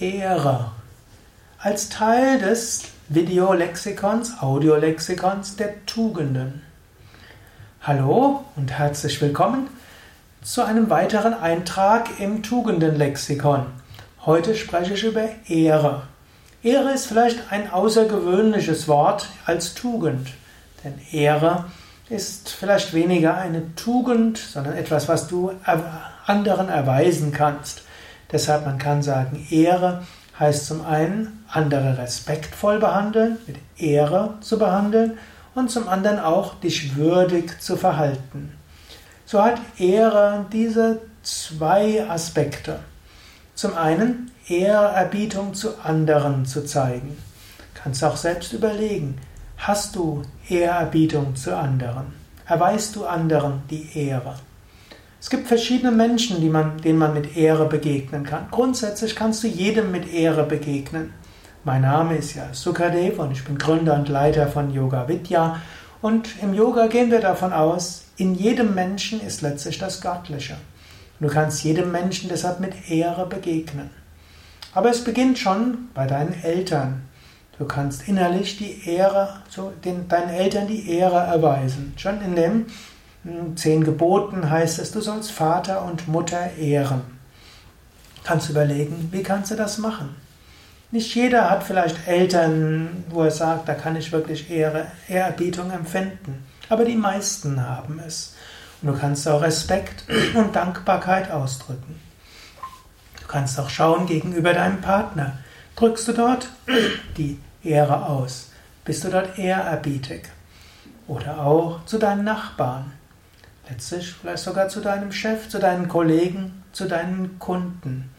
Ehre. Als Teil des Videolexikons, Audiolexikons der Tugenden. Hallo und herzlich willkommen zu einem weiteren Eintrag im Tugendenlexikon. Heute spreche ich über Ehre. Ehre ist vielleicht ein außergewöhnliches Wort als Tugend, denn Ehre ist vielleicht weniger eine Tugend, sondern etwas, was du anderen erweisen kannst. Deshalb man kann sagen, Ehre heißt zum einen, andere respektvoll behandeln, mit Ehre zu behandeln und zum anderen auch dich würdig zu verhalten. So hat Ehre diese zwei Aspekte. Zum einen Ehrerbietung zu anderen zu zeigen. Kannst auch selbst überlegen, hast du Ehrerbietung zu anderen? Erweist du anderen die Ehre? Es gibt verschiedene Menschen, die man, denen man mit Ehre begegnen kann. Grundsätzlich kannst du jedem mit Ehre begegnen. Mein Name ist ja Sukadev und ich bin Gründer und Leiter von Yoga Vidya. Und im Yoga gehen wir davon aus, in jedem Menschen ist letztlich das Göttliche. du kannst jedem Menschen deshalb mit Ehre begegnen. Aber es beginnt schon bei deinen Eltern. Du kannst innerlich die Ehre, so den, deinen Eltern die Ehre erweisen. Schon in dem zehn Geboten heißt es, du sollst Vater und Mutter ehren. Kannst überlegen, wie kannst du das machen? Nicht jeder hat vielleicht Eltern, wo er sagt, da kann ich wirklich Ehre, Ehrerbietung empfinden. Aber die meisten haben es. Und du kannst auch Respekt und Dankbarkeit ausdrücken. Du kannst auch schauen gegenüber deinem Partner. Drückst du dort die Ehre aus? Bist du dort ehrerbietig? Oder auch zu deinen Nachbarn. Letztlich vielleicht sogar zu deinem Chef, zu deinen Kollegen, zu deinen Kunden.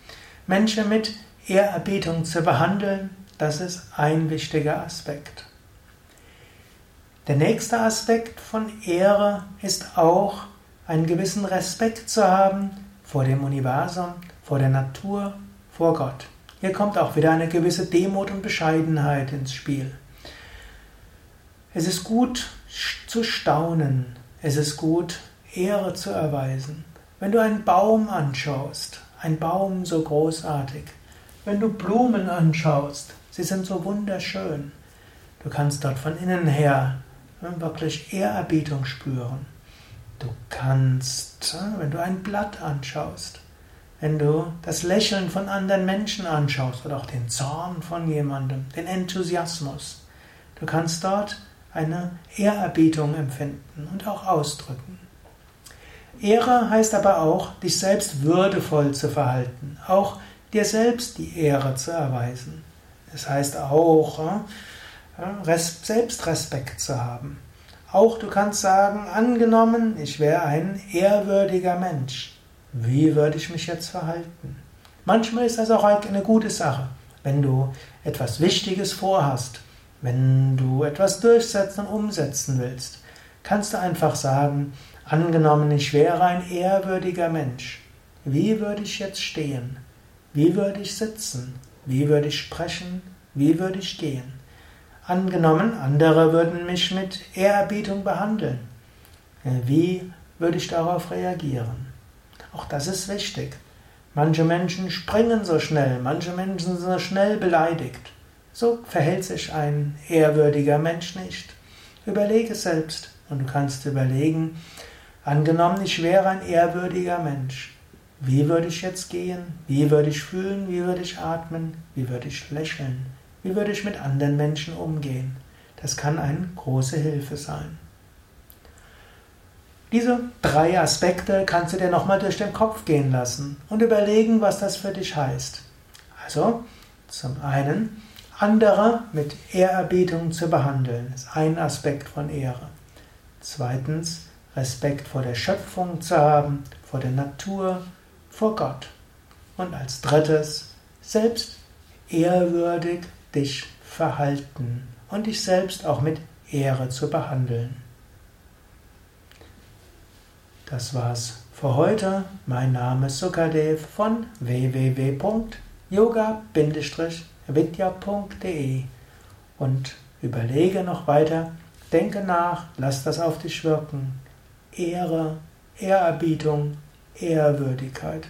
Menschen mit Ehrerbietung zu behandeln, das ist ein wichtiger Aspekt. Der nächste Aspekt von Ehre ist auch, einen gewissen Respekt zu haben vor dem Universum, vor der Natur, vor Gott. Hier kommt auch wieder eine gewisse Demut und Bescheidenheit ins Spiel. Es ist gut zu staunen, es ist gut Ehre zu erweisen. Wenn du einen Baum anschaust, ein Baum so großartig, wenn du Blumen anschaust, sie sind so wunderschön. Du kannst dort von innen her wirklich Ehrerbietung spüren. Du kannst, wenn du ein Blatt anschaust, wenn du das Lächeln von anderen Menschen anschaust oder auch den Zorn von jemandem, den Enthusiasmus, du kannst dort eine Ehrerbietung empfinden und auch ausdrücken. Ehre heißt aber auch, dich selbst würdevoll zu verhalten, auch dir selbst die Ehre zu erweisen. Das heißt auch, äh, Selbstrespekt zu haben. Auch du kannst sagen, angenommen, ich wäre ein ehrwürdiger Mensch. Wie würde ich mich jetzt verhalten? Manchmal ist das auch eine gute Sache, wenn du etwas Wichtiges vorhast, wenn du etwas durchsetzen und umsetzen willst, kannst du einfach sagen, Angenommen, ich wäre ein ehrwürdiger Mensch. Wie würde ich jetzt stehen? Wie würde ich sitzen? Wie würde ich sprechen? Wie würde ich gehen? Angenommen, andere würden mich mit Ehrerbietung behandeln. Wie würde ich darauf reagieren? Auch das ist wichtig. Manche Menschen springen so schnell, manche Menschen sind so schnell beleidigt. So verhält sich ein ehrwürdiger Mensch nicht. Überlege selbst und du kannst überlegen, Angenommen, ich wäre ein ehrwürdiger Mensch. Wie würde ich jetzt gehen? Wie würde ich fühlen? Wie würde ich atmen? Wie würde ich lächeln? Wie würde ich mit anderen Menschen umgehen? Das kann eine große Hilfe sein. Diese drei Aspekte kannst du dir nochmal durch den Kopf gehen lassen und überlegen, was das für dich heißt. Also, zum einen, andere mit Ehrerbietung zu behandeln, ist ein Aspekt von Ehre. Zweitens, Respekt vor der Schöpfung zu haben, vor der Natur, vor Gott. Und als drittes, selbst ehrwürdig dich verhalten und dich selbst auch mit Ehre zu behandeln. Das war's für heute. Mein Name ist Sukadev von www.yoga-vidya.de und überlege noch weiter, denke nach, lass das auf dich wirken. Ehre, Ehrerbietung, Ehrwürdigkeit.